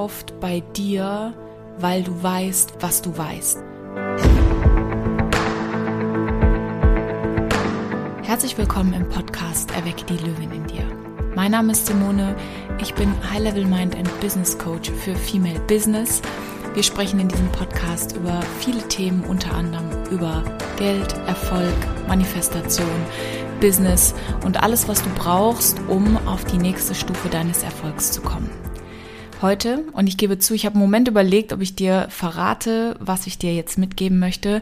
kauft bei dir, weil du weißt, was du weißt. Herzlich willkommen im Podcast Erwecke die Löwin in dir. Mein Name ist Simone, ich bin High-Level Mind and Business Coach für Female Business. Wir sprechen in diesem Podcast über viele Themen, unter anderem über Geld, Erfolg, Manifestation, Business und alles, was du brauchst, um auf die nächste Stufe deines Erfolgs zu kommen. Heute, und ich gebe zu, ich habe einen Moment überlegt, ob ich dir verrate, was ich dir jetzt mitgeben möchte,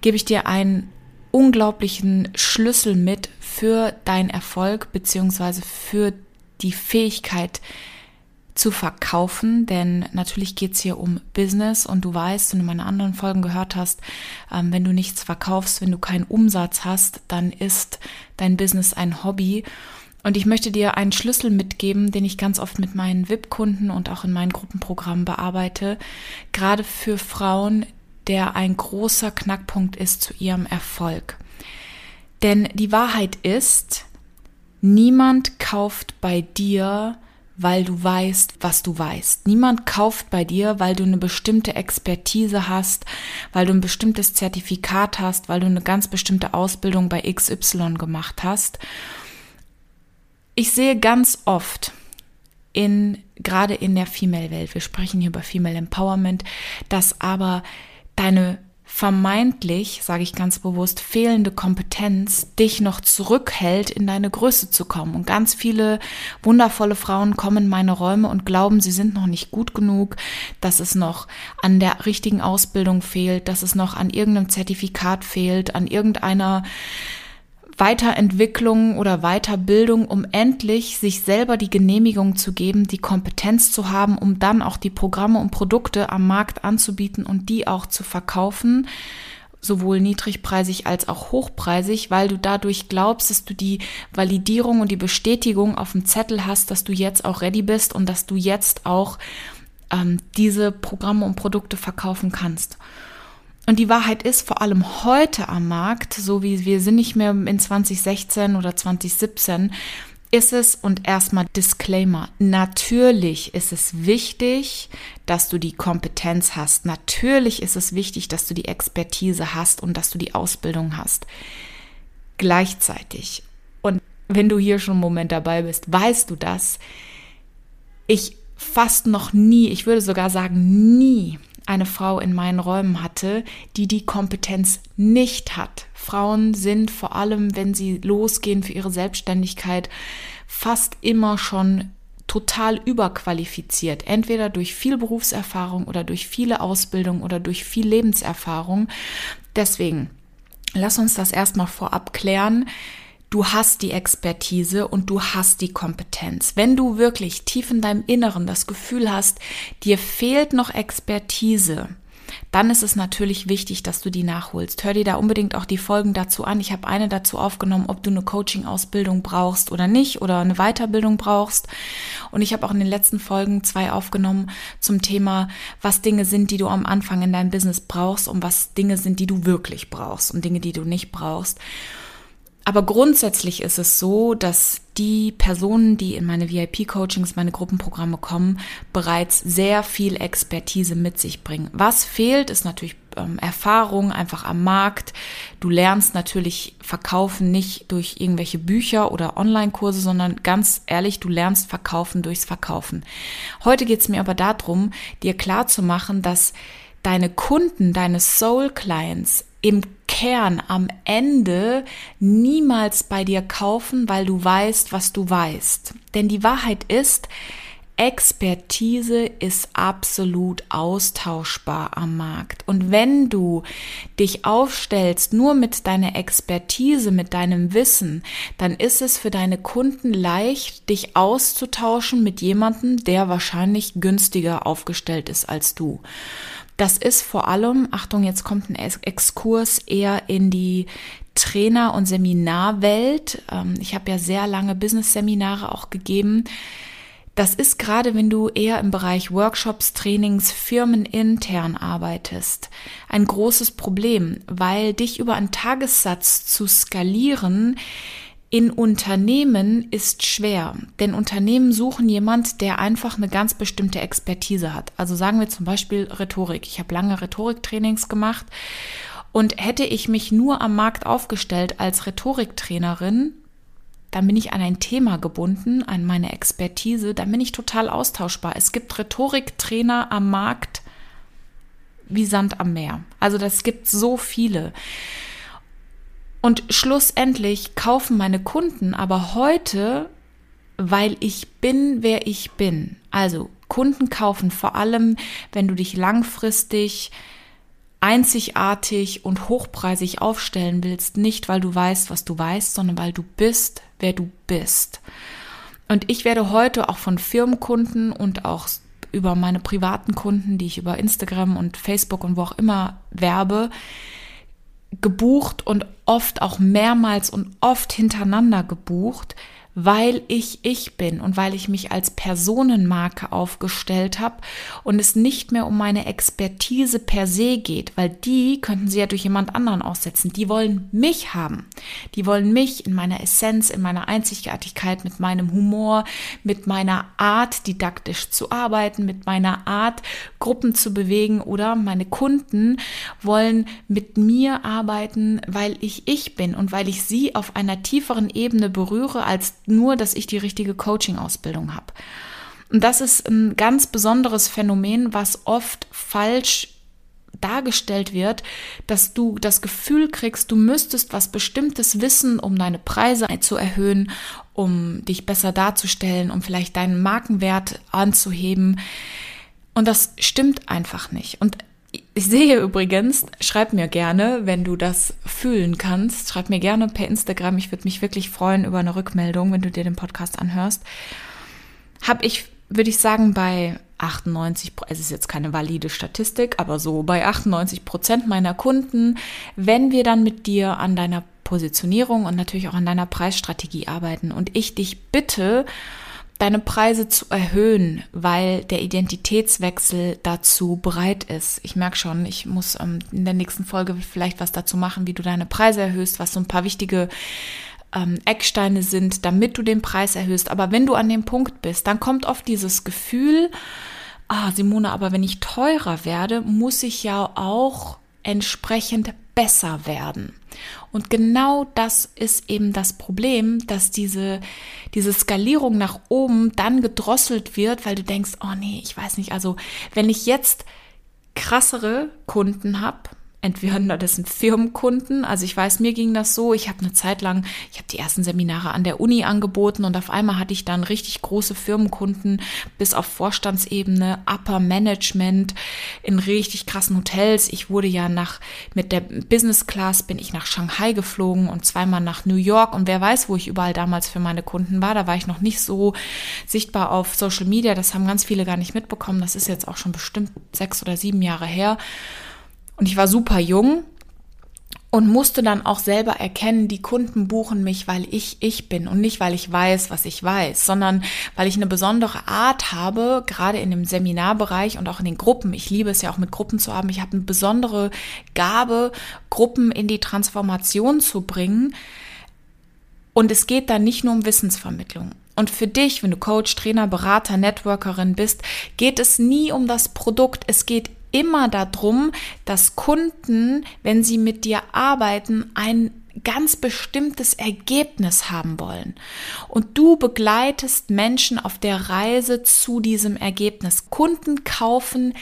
gebe ich dir einen unglaublichen Schlüssel mit für deinen Erfolg beziehungsweise für die Fähigkeit, zu verkaufen, denn natürlich geht's hier um Business und du weißt und in meinen anderen Folgen gehört hast, ähm, wenn du nichts verkaufst, wenn du keinen Umsatz hast, dann ist dein Business ein Hobby. Und ich möchte dir einen Schlüssel mitgeben, den ich ganz oft mit meinen VIP-Kunden und auch in meinen Gruppenprogrammen bearbeite, gerade für Frauen, der ein großer Knackpunkt ist zu ihrem Erfolg. Denn die Wahrheit ist, niemand kauft bei dir weil du weißt, was du weißt. Niemand kauft bei dir, weil du eine bestimmte Expertise hast, weil du ein bestimmtes Zertifikat hast, weil du eine ganz bestimmte Ausbildung bei XY gemacht hast. Ich sehe ganz oft in, gerade in der Female-Welt, wir sprechen hier über Female Empowerment, dass aber deine vermeintlich, sage ich ganz bewusst, fehlende Kompetenz dich noch zurückhält, in deine Größe zu kommen. Und ganz viele wundervolle Frauen kommen in meine Räume und glauben, sie sind noch nicht gut genug, dass es noch an der richtigen Ausbildung fehlt, dass es noch an irgendeinem Zertifikat fehlt, an irgendeiner Weiterentwicklung oder Weiterbildung, um endlich sich selber die Genehmigung zu geben, die Kompetenz zu haben, um dann auch die Programme und Produkte am Markt anzubieten und die auch zu verkaufen, sowohl niedrigpreisig als auch hochpreisig, weil du dadurch glaubst, dass du die Validierung und die Bestätigung auf dem Zettel hast, dass du jetzt auch ready bist und dass du jetzt auch ähm, diese Programme und Produkte verkaufen kannst. Und die Wahrheit ist, vor allem heute am Markt, so wie wir sind nicht mehr in 2016 oder 2017, ist es und erstmal Disclaimer. Natürlich ist es wichtig, dass du die Kompetenz hast. Natürlich ist es wichtig, dass du die Expertise hast und dass du die Ausbildung hast. Gleichzeitig. Und wenn du hier schon einen Moment dabei bist, weißt du das. Ich fast noch nie, ich würde sogar sagen nie eine Frau in meinen Räumen hatte, die die Kompetenz nicht hat. Frauen sind vor allem, wenn sie losgehen für ihre Selbstständigkeit, fast immer schon total überqualifiziert, entweder durch viel Berufserfahrung oder durch viele Ausbildung oder durch viel Lebenserfahrung. Deswegen, lass uns das erstmal vorab klären du hast die Expertise und du hast die Kompetenz. Wenn du wirklich tief in deinem Inneren das Gefühl hast, dir fehlt noch Expertise, dann ist es natürlich wichtig, dass du die nachholst. Hör dir da unbedingt auch die Folgen dazu an. Ich habe eine dazu aufgenommen, ob du eine Coaching-Ausbildung brauchst oder nicht oder eine Weiterbildung brauchst. Und ich habe auch in den letzten Folgen zwei aufgenommen zum Thema, was Dinge sind, die du am Anfang in deinem Business brauchst und was Dinge sind, die du wirklich brauchst und Dinge, die du nicht brauchst. Aber grundsätzlich ist es so, dass die Personen, die in meine VIP-Coachings, meine Gruppenprogramme kommen, bereits sehr viel Expertise mit sich bringen. Was fehlt, ist natürlich ähm, Erfahrung einfach am Markt. Du lernst natürlich verkaufen nicht durch irgendwelche Bücher oder Online-Kurse, sondern ganz ehrlich, du lernst verkaufen durchs Verkaufen. Heute geht es mir aber darum, dir klar zu machen, dass deine Kunden, deine Soul Clients im Kern am Ende niemals bei dir kaufen, weil du weißt, was du weißt. Denn die Wahrheit ist, Expertise ist absolut austauschbar am Markt. Und wenn du dich aufstellst nur mit deiner Expertise, mit deinem Wissen, dann ist es für deine Kunden leicht, dich auszutauschen mit jemandem, der wahrscheinlich günstiger aufgestellt ist als du. Das ist vor allem, Achtung, jetzt kommt ein Exkurs eher in die Trainer- und Seminarwelt. Ähm, ich habe ja sehr lange Business-Seminare auch gegeben. Das ist gerade, wenn du eher im Bereich Workshops, Trainings, Firmen intern arbeitest, ein großes Problem, weil dich über einen Tagessatz zu skalieren in Unternehmen ist schwer, denn Unternehmen suchen jemand, der einfach eine ganz bestimmte Expertise hat. Also sagen wir zum Beispiel Rhetorik. Ich habe lange Rhetoriktrainings gemacht und hätte ich mich nur am Markt aufgestellt als Rhetoriktrainerin, dann bin ich an ein Thema gebunden, an meine Expertise, dann bin ich total austauschbar. Es gibt Rhetoriktrainer am Markt wie Sand am Meer. Also das gibt so viele. Und schlussendlich kaufen meine Kunden aber heute, weil ich bin, wer ich bin. Also Kunden kaufen vor allem, wenn du dich langfristig einzigartig und hochpreisig aufstellen willst, nicht weil du weißt, was du weißt, sondern weil du bist, wer du bist. Und ich werde heute auch von Firmenkunden und auch über meine privaten Kunden, die ich über Instagram und Facebook und wo auch immer werbe, gebucht und oft auch mehrmals und oft hintereinander gebucht, weil ich ich bin und weil ich mich als Personenmarke aufgestellt habe und es nicht mehr um meine Expertise per se geht, weil die könnten sie ja durch jemand anderen aussetzen. Die wollen mich haben. Die wollen mich in meiner Essenz, in meiner Einzigartigkeit, mit meinem Humor, mit meiner Art didaktisch zu arbeiten, mit meiner Art Gruppen zu bewegen oder meine Kunden wollen mit mir arbeiten, weil ich ich bin und weil ich sie auf einer tieferen Ebene berühre als nur, dass ich die richtige Coaching-Ausbildung habe. Und das ist ein ganz besonderes Phänomen, was oft falsch dargestellt wird, dass du das Gefühl kriegst, du müsstest was Bestimmtes wissen, um deine Preise zu erhöhen, um dich besser darzustellen, um vielleicht deinen Markenwert anzuheben. Und das stimmt einfach nicht. Und ich sehe übrigens, schreib mir gerne, wenn du das fühlen kannst. Schreib mir gerne per Instagram. Ich würde mich wirklich freuen über eine Rückmeldung, wenn du dir den Podcast anhörst. Habe ich, würde ich sagen, bei 98, es ist jetzt keine valide Statistik, aber so bei 98 Prozent meiner Kunden, wenn wir dann mit dir an deiner Positionierung und natürlich auch an deiner Preisstrategie arbeiten und ich dich bitte, deine Preise zu erhöhen, weil der Identitätswechsel dazu bereit ist. Ich merke schon, ich muss ähm, in der nächsten Folge vielleicht was dazu machen, wie du deine Preise erhöhst, was so ein paar wichtige ähm, Ecksteine sind, damit du den Preis erhöhst. Aber wenn du an dem Punkt bist, dann kommt oft dieses Gefühl, ah, Simone, aber wenn ich teurer werde, muss ich ja auch entsprechend besser werden. Und genau das ist eben das Problem, dass diese, diese Skalierung nach oben dann gedrosselt wird, weil du denkst, oh nee, ich weiß nicht, also wenn ich jetzt krassere Kunden habe, entweder das sind Firmenkunden. Also ich weiß, mir ging das so. Ich habe eine Zeit lang, ich habe die ersten Seminare an der Uni angeboten und auf einmal hatte ich dann richtig große Firmenkunden bis auf Vorstandsebene, Upper Management in richtig krassen Hotels. Ich wurde ja nach mit der Business Class bin ich nach Shanghai geflogen und zweimal nach New York und wer weiß, wo ich überall damals für meine Kunden war. Da war ich noch nicht so sichtbar auf Social Media. Das haben ganz viele gar nicht mitbekommen. Das ist jetzt auch schon bestimmt sechs oder sieben Jahre her. Und ich war super jung und musste dann auch selber erkennen, die Kunden buchen mich, weil ich ich bin und nicht, weil ich weiß, was ich weiß, sondern weil ich eine besondere Art habe, gerade in dem Seminarbereich und auch in den Gruppen. Ich liebe es ja auch mit Gruppen zu haben. Ich habe eine besondere Gabe, Gruppen in die Transformation zu bringen. Und es geht da nicht nur um Wissensvermittlung. Und für dich, wenn du Coach, Trainer, Berater, Networkerin bist, geht es nie um das Produkt. Es geht immer darum, dass Kunden, wenn sie mit dir arbeiten, ein ganz bestimmtes Ergebnis haben wollen. Und du begleitest Menschen auf der Reise zu diesem Ergebnis. Kunden kaufen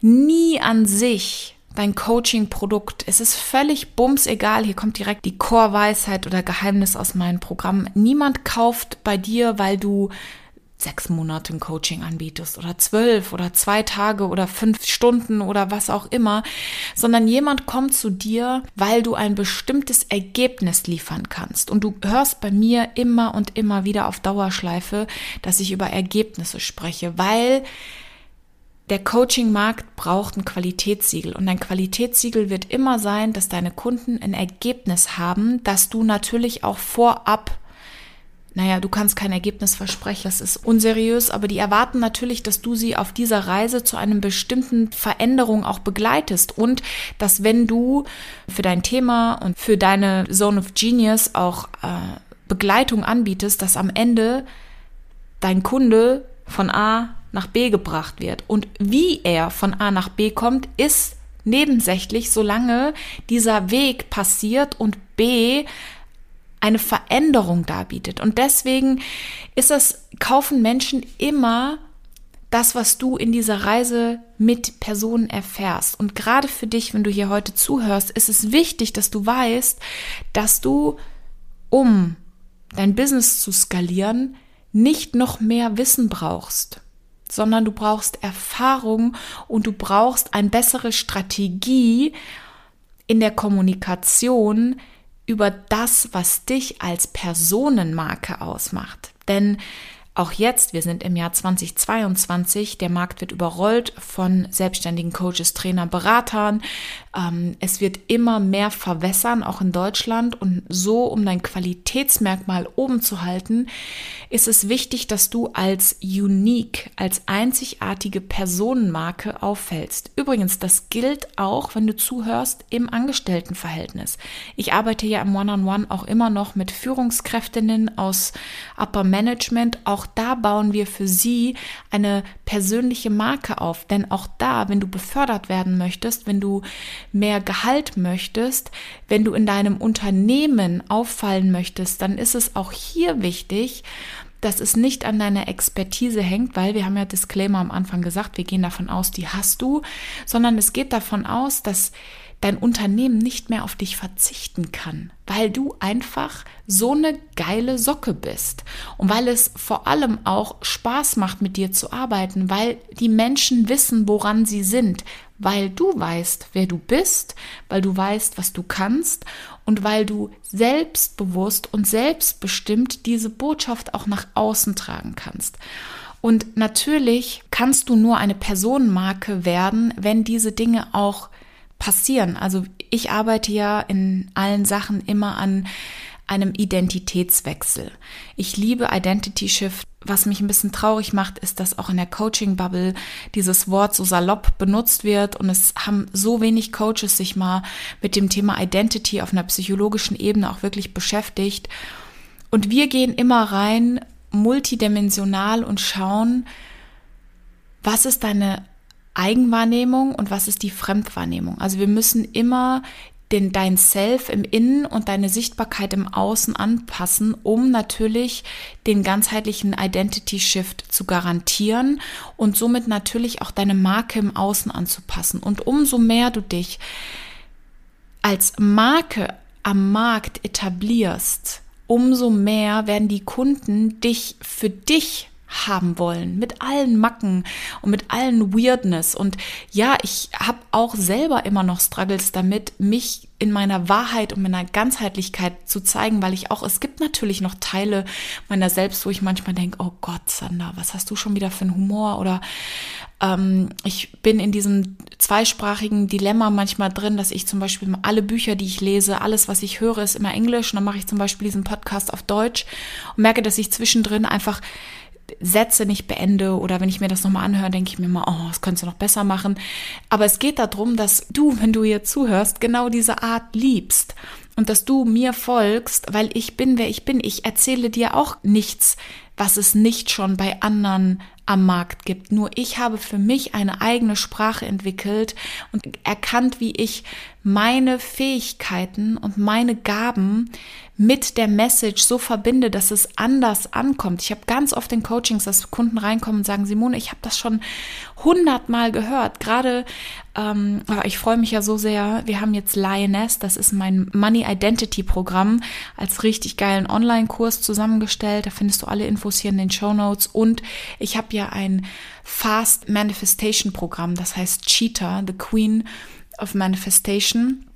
nie an sich dein Coaching-Produkt. Es ist völlig bums egal. Hier kommt direkt die Core-Weisheit oder Geheimnis aus meinem Programm. Niemand kauft bei dir, weil du sechs Monate ein Coaching anbietest oder zwölf oder zwei Tage oder fünf Stunden oder was auch immer, sondern jemand kommt zu dir, weil du ein bestimmtes Ergebnis liefern kannst. Und du hörst bei mir immer und immer wieder auf Dauerschleife, dass ich über Ergebnisse spreche, weil der Coaching-Markt braucht ein Qualitätssiegel und ein Qualitätssiegel wird immer sein, dass deine Kunden ein Ergebnis haben, das du natürlich auch vorab naja, du kannst kein Ergebnis versprechen, das ist unseriös, aber die erwarten natürlich, dass du sie auf dieser Reise zu einem bestimmten Veränderung auch begleitest und dass wenn du für dein Thema und für deine Zone of Genius auch äh, Begleitung anbietest, dass am Ende dein Kunde von A nach B gebracht wird. Und wie er von A nach B kommt, ist nebensächlich, solange dieser Weg passiert und B eine Veränderung darbietet. Und deswegen ist das, kaufen Menschen immer das, was du in dieser Reise mit Personen erfährst. Und gerade für dich, wenn du hier heute zuhörst, ist es wichtig, dass du weißt, dass du, um dein Business zu skalieren, nicht noch mehr Wissen brauchst, sondern du brauchst Erfahrung und du brauchst eine bessere Strategie in der Kommunikation über das, was dich als Personenmarke ausmacht. Denn auch jetzt, wir sind im Jahr 2022, der Markt wird überrollt von selbstständigen Coaches, Trainern, Beratern. Ähm, es wird immer mehr verwässern, auch in Deutschland. Und so, um dein Qualitätsmerkmal oben zu halten, ist es wichtig, dass du als unique, als einzigartige Personenmarke auffällst. Übrigens, das gilt auch, wenn du zuhörst, im Angestelltenverhältnis. Ich arbeite ja im One-on-One -on -One auch immer noch mit Führungskräftinnen aus Upper Management, auch auch da bauen wir für sie eine persönliche Marke auf. Denn auch da, wenn du befördert werden möchtest, wenn du mehr Gehalt möchtest, wenn du in deinem Unternehmen auffallen möchtest, dann ist es auch hier wichtig, dass es nicht an deiner Expertise hängt, weil wir haben ja Disclaimer am Anfang gesagt, wir gehen davon aus, die hast du, sondern es geht davon aus, dass dein Unternehmen nicht mehr auf dich verzichten kann, weil du einfach so eine geile Socke bist und weil es vor allem auch Spaß macht, mit dir zu arbeiten, weil die Menschen wissen, woran sie sind, weil du weißt, wer du bist, weil du weißt, was du kannst und weil du selbstbewusst und selbstbestimmt diese Botschaft auch nach außen tragen kannst. Und natürlich kannst du nur eine Personenmarke werden, wenn diese Dinge auch passieren. Also ich arbeite ja in allen Sachen immer an einem Identitätswechsel. Ich liebe Identity Shift. Was mich ein bisschen traurig macht, ist, dass auch in der Coaching-Bubble dieses Wort so salopp benutzt wird und es haben so wenig Coaches sich mal mit dem Thema Identity auf einer psychologischen Ebene auch wirklich beschäftigt. Und wir gehen immer rein multidimensional und schauen, was ist deine Eigenwahrnehmung und was ist die Fremdwahrnehmung. Also wir müssen immer den, dein Self im Innen und deine Sichtbarkeit im Außen anpassen, um natürlich den ganzheitlichen Identity Shift zu garantieren und somit natürlich auch deine Marke im Außen anzupassen. Und umso mehr du dich als Marke am Markt etablierst, umso mehr werden die Kunden dich für dich haben wollen, mit allen Macken und mit allen Weirdness. Und ja, ich habe auch selber immer noch Struggles damit, mich in meiner Wahrheit und meiner Ganzheitlichkeit zu zeigen, weil ich auch, es gibt natürlich noch Teile meiner selbst, wo ich manchmal denke, oh Gott, Sander, was hast du schon wieder für einen Humor? Oder ähm, ich bin in diesem zweisprachigen Dilemma manchmal drin, dass ich zum Beispiel alle Bücher, die ich lese, alles, was ich höre, ist immer Englisch. Und dann mache ich zum Beispiel diesen Podcast auf Deutsch und merke, dass ich zwischendrin einfach Sätze nicht beende oder wenn ich mir das nochmal anhöre, denke ich mir mal, oh, das könntest du noch besser machen. Aber es geht darum, dass du, wenn du hier zuhörst, genau diese Art liebst und dass du mir folgst, weil ich bin, wer ich bin. Ich erzähle dir auch nichts, was es nicht schon bei anderen am Markt gibt. Nur ich habe für mich eine eigene Sprache entwickelt und erkannt, wie ich meine Fähigkeiten und meine Gaben mit der Message so verbinde, dass es anders ankommt. Ich habe ganz oft in Coachings, dass Kunden reinkommen und sagen, Simone, ich habe das schon hundertmal gehört. Gerade, ähm, ich freue mich ja so sehr, wir haben jetzt Lioness, das ist mein Money Identity Programm, als richtig geilen Online-Kurs zusammengestellt. Da findest du alle Infos hier in den Show Notes. Und ich habe ja ein Fast Manifestation Programm, das heißt Cheetah, The Queen of Manifestation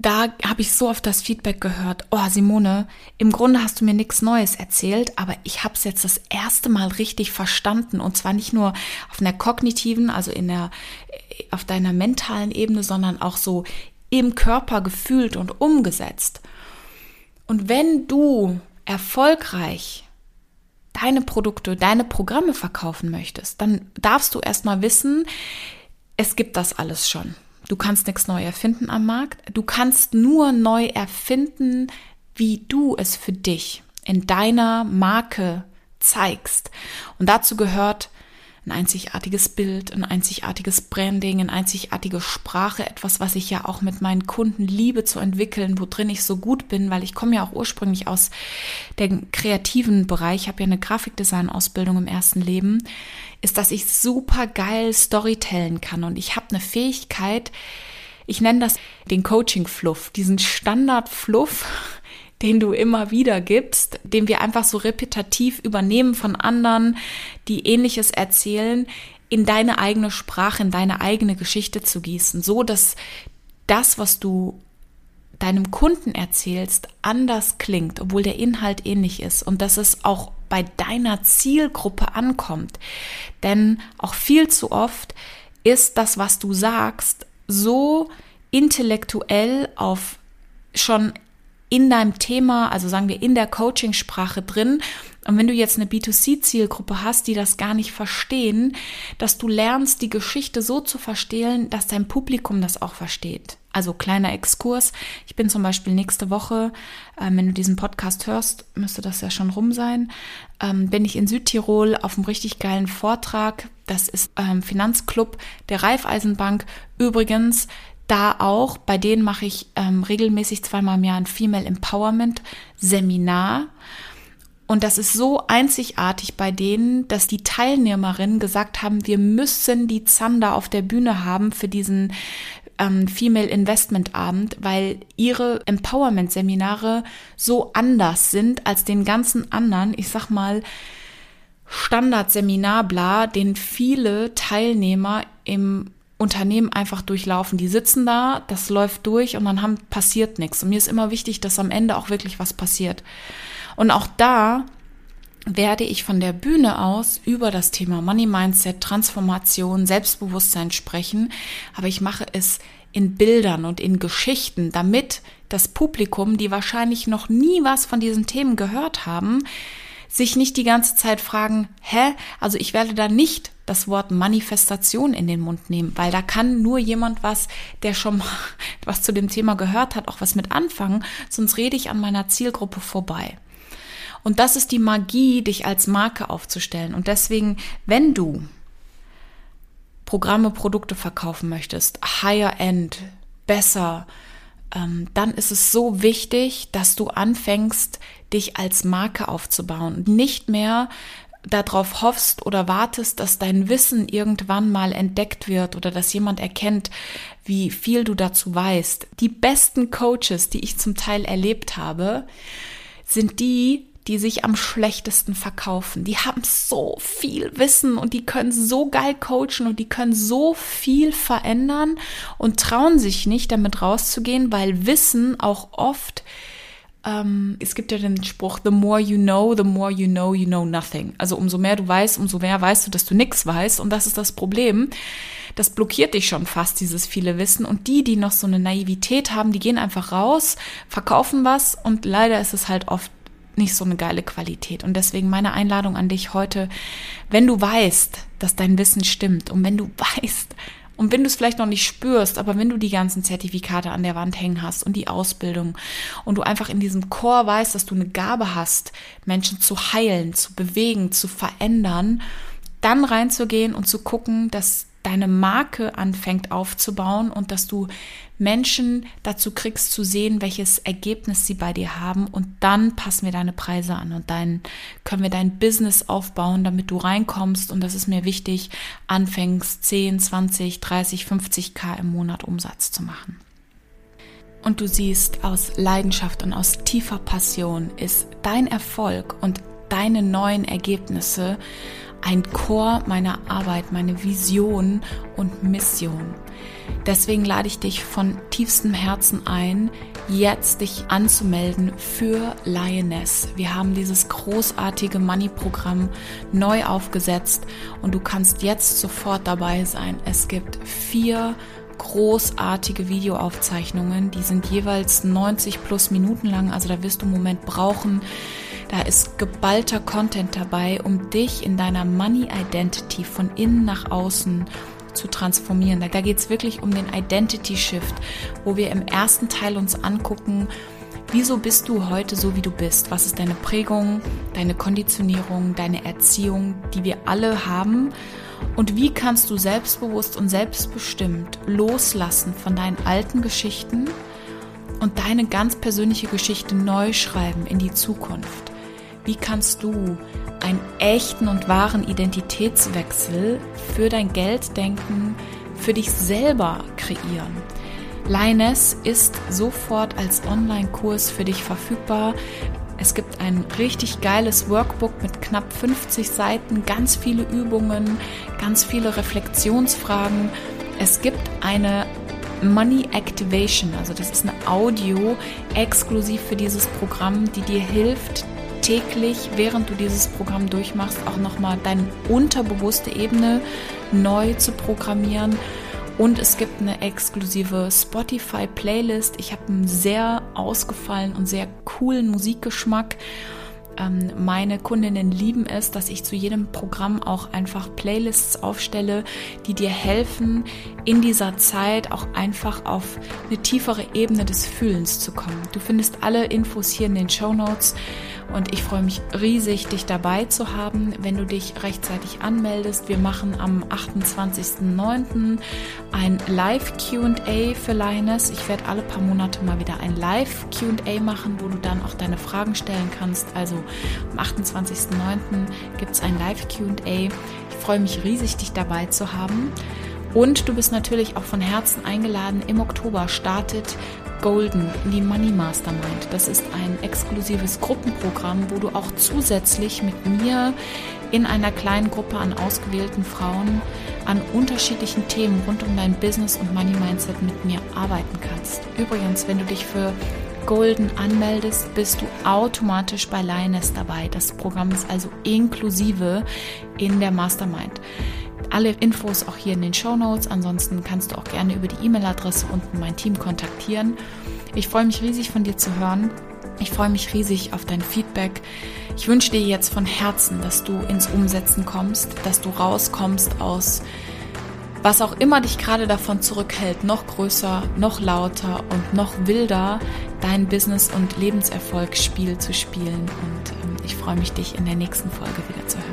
da habe ich so oft das Feedback gehört, oh Simone, im Grunde hast du mir nichts Neues erzählt, aber ich habe es jetzt das erste Mal richtig verstanden und zwar nicht nur auf einer kognitiven, also in der auf deiner mentalen Ebene, sondern auch so im Körper gefühlt und umgesetzt. Und wenn du erfolgreich deine Produkte, deine Programme verkaufen möchtest, dann darfst du erstmal wissen, es gibt das alles schon. Du kannst nichts neu erfinden am Markt. Du kannst nur neu erfinden, wie du es für dich in deiner Marke zeigst. Und dazu gehört ein einzigartiges Bild, ein einzigartiges Branding, eine einzigartige Sprache, etwas, was ich ja auch mit meinen Kunden liebe zu entwickeln, worin ich so gut bin, weil ich komme ja auch ursprünglich aus dem kreativen Bereich, ich habe ja eine Grafikdesign-Ausbildung im ersten Leben, ist, dass ich super geil Storytellen kann. Und ich habe eine Fähigkeit, ich nenne das den Coaching-Fluff, diesen Standard-Fluff, den du immer wieder gibst, den wir einfach so repetitiv übernehmen von anderen, die ähnliches erzählen, in deine eigene Sprache, in deine eigene Geschichte zu gießen, so dass das, was du deinem Kunden erzählst, anders klingt, obwohl der Inhalt ähnlich ist und dass es auch bei deiner Zielgruppe ankommt. Denn auch viel zu oft ist das, was du sagst, so intellektuell auf schon in deinem Thema, also sagen wir in der Coachingsprache drin. Und wenn du jetzt eine B2C-Zielgruppe hast, die das gar nicht verstehen, dass du lernst, die Geschichte so zu verstehen, dass dein Publikum das auch versteht. Also kleiner Exkurs. Ich bin zum Beispiel nächste Woche, ähm, wenn du diesen Podcast hörst, müsste das ja schon rum sein, ähm, bin ich in Südtirol auf einem richtig geilen Vortrag. Das ist ähm, Finanzclub der Raiffeisenbank. Übrigens, da auch, bei denen mache ich ähm, regelmäßig zweimal im Jahr ein Female Empowerment Seminar. Und das ist so einzigartig bei denen, dass die Teilnehmerinnen gesagt haben, wir müssen die Zander auf der Bühne haben für diesen ähm, Female Investment Abend, weil ihre Empowerment Seminare so anders sind als den ganzen anderen, ich sag mal, Standardseminar bla, den viele Teilnehmer im Unternehmen einfach durchlaufen. Die sitzen da, das läuft durch und dann haben, passiert nichts. Und mir ist immer wichtig, dass am Ende auch wirklich was passiert. Und auch da werde ich von der Bühne aus über das Thema Money Mindset, Transformation, Selbstbewusstsein sprechen, aber ich mache es in Bildern und in Geschichten, damit das Publikum, die wahrscheinlich noch nie was von diesen Themen gehört haben, sich nicht die ganze Zeit fragen, hä? Also ich werde da nicht das Wort Manifestation in den Mund nehmen, weil da kann nur jemand was, der schon mal was zu dem Thema gehört hat, auch was mit anfangen, sonst rede ich an meiner Zielgruppe vorbei. Und das ist die Magie, dich als Marke aufzustellen. Und deswegen, wenn du Programme, Produkte verkaufen möchtest, higher end, besser, dann ist es so wichtig, dass du anfängst, dich als Marke aufzubauen nicht mehr darauf hoffst oder wartest, dass dein Wissen irgendwann mal entdeckt wird oder dass jemand erkennt, wie viel du dazu weißt. Die besten Coaches, die ich zum Teil erlebt habe, sind die, die sich am schlechtesten verkaufen. Die haben so viel Wissen und die können so geil coachen und die können so viel verändern und trauen sich nicht damit rauszugehen, weil Wissen auch oft ähm, es gibt ja den Spruch, the more you know, the more you know, you know nothing. Also umso mehr du weißt, umso mehr weißt du, dass du nichts weißt. Und das ist das Problem. Das blockiert dich schon fast, dieses viele Wissen. Und die, die noch so eine Naivität haben, die gehen einfach raus, verkaufen was und leider ist es halt oft nicht so eine geile Qualität. Und deswegen meine Einladung an dich heute, wenn du weißt, dass dein Wissen stimmt und wenn du weißt, und wenn du es vielleicht noch nicht spürst, aber wenn du die ganzen Zertifikate an der Wand hängen hast und die Ausbildung und du einfach in diesem Chor weißt, dass du eine Gabe hast, Menschen zu heilen, zu bewegen, zu verändern, dann reinzugehen und zu gucken, dass deine Marke anfängt aufzubauen und dass du Menschen dazu kriegst zu sehen, welches Ergebnis sie bei dir haben und dann passen wir deine Preise an und dann können wir dein Business aufbauen, damit du reinkommst und das ist mir wichtig, anfängst 10, 20, 30, 50 K im Monat Umsatz zu machen. Und du siehst, aus Leidenschaft und aus tiefer Passion ist dein Erfolg und deine neuen Ergebnisse ein Chor meiner Arbeit, meine Vision und Mission. Deswegen lade ich dich von tiefstem Herzen ein, jetzt dich anzumelden für Lioness. Wir haben dieses großartige Money-Programm neu aufgesetzt und du kannst jetzt sofort dabei sein. Es gibt vier großartige Videoaufzeichnungen, die sind jeweils 90 plus Minuten lang, also da wirst du einen Moment brauchen da ist geballter Content dabei, um dich in deiner Money Identity von innen nach außen zu transformieren. Da, geht es wirklich um den Identity Shift, wo wir im ersten Teil uns angucken, Wieso bist du heute so, wie du bist? Was ist deine Prägung, deine Konditionierung, deine Erziehung, die wir alle haben? Und wie kannst du selbstbewusst und selbstbestimmt loslassen von deinen alten Geschichten und deine ganz persönliche Geschichte neu schreiben in die Zukunft? Wie kannst du einen echten und wahren Identitätswechsel für dein Gelddenken, für dich selber kreieren? Lioness ist sofort als Online-Kurs für dich verfügbar. Es gibt ein richtig geiles Workbook mit knapp 50 Seiten, ganz viele Übungen, ganz viele Reflexionsfragen. Es gibt eine Money Activation, also das ist eine Audio exklusiv für dieses Programm, die dir hilft, täglich, während du dieses Programm durchmachst, auch nochmal deine unterbewusste Ebene neu zu programmieren und es gibt eine exklusive Spotify-Playlist. Ich habe einen sehr ausgefallenen und sehr coolen Musikgeschmack. Ähm, meine Kundinnen lieben es, dass ich zu jedem Programm auch einfach Playlists aufstelle, die dir helfen, in dieser Zeit auch einfach auf eine tiefere Ebene des Fühlens zu kommen. Du findest alle Infos hier in den Show Notes. Und ich freue mich riesig, dich dabei zu haben, wenn du dich rechtzeitig anmeldest. Wir machen am 28.09. ein Live-QA für Lioness. Ich werde alle paar Monate mal wieder ein Live-QA machen, wo du dann auch deine Fragen stellen kannst. Also am 28.09. gibt es ein Live-QA. Ich freue mich riesig, dich dabei zu haben. Und du bist natürlich auch von Herzen eingeladen. Im Oktober startet Golden die Money Mastermind. Das ist ein exklusives Gruppenprogramm, wo du auch zusätzlich mit mir in einer kleinen Gruppe an ausgewählten Frauen an unterschiedlichen Themen rund um dein Business und Money Mindset mit mir arbeiten kannst. Übrigens, wenn du dich für Golden anmeldest, bist du automatisch bei Lioness dabei. Das Programm ist also inklusive in der Mastermind. Alle Infos auch hier in den Show Notes. Ansonsten kannst du auch gerne über die E-Mail-Adresse unten mein Team kontaktieren. Ich freue mich riesig von dir zu hören. Ich freue mich riesig auf dein Feedback. Ich wünsche dir jetzt von Herzen, dass du ins Umsetzen kommst, dass du rauskommst aus was auch immer dich gerade davon zurückhält, noch größer, noch lauter und noch wilder dein Business- und Lebenserfolgsspiel zu spielen. Und ähm, ich freue mich, dich in der nächsten Folge wieder zu hören.